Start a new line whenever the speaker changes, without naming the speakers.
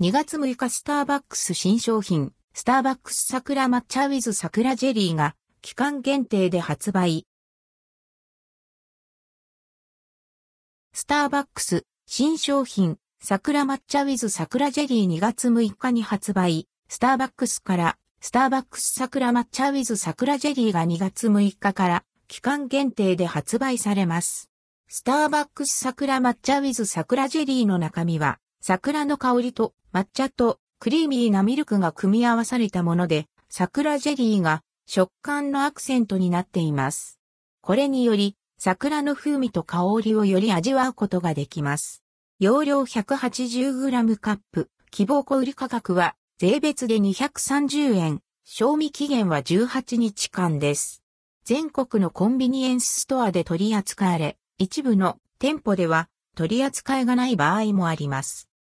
2月6日スターバックス新商品、スターバックス桜抹茶ウィズ桜ジェリーが期間限定で発売。スターバックス新商品桜抹茶ウィズ桜ジェリー2月6日に発売。スターバックスからスターバックス桜抹茶ウィズ桜ジェリーが2月6日から期間限定で発売されます。スターバックス桜抹茶ウィズ桜ジェリーの中身は桜の香りと抹茶とクリーミーなミルクが組み合わされたもので桜ジェリーが食感のアクセントになっています。これにより桜の風味と香りをより味わうことができます。容量 180g カップ、希望小売価格は税別で230円、賞味期限は18日間です。全国のコンビニエンスストアで取り扱われ、一部の店舗では取り扱いがない場合もあります。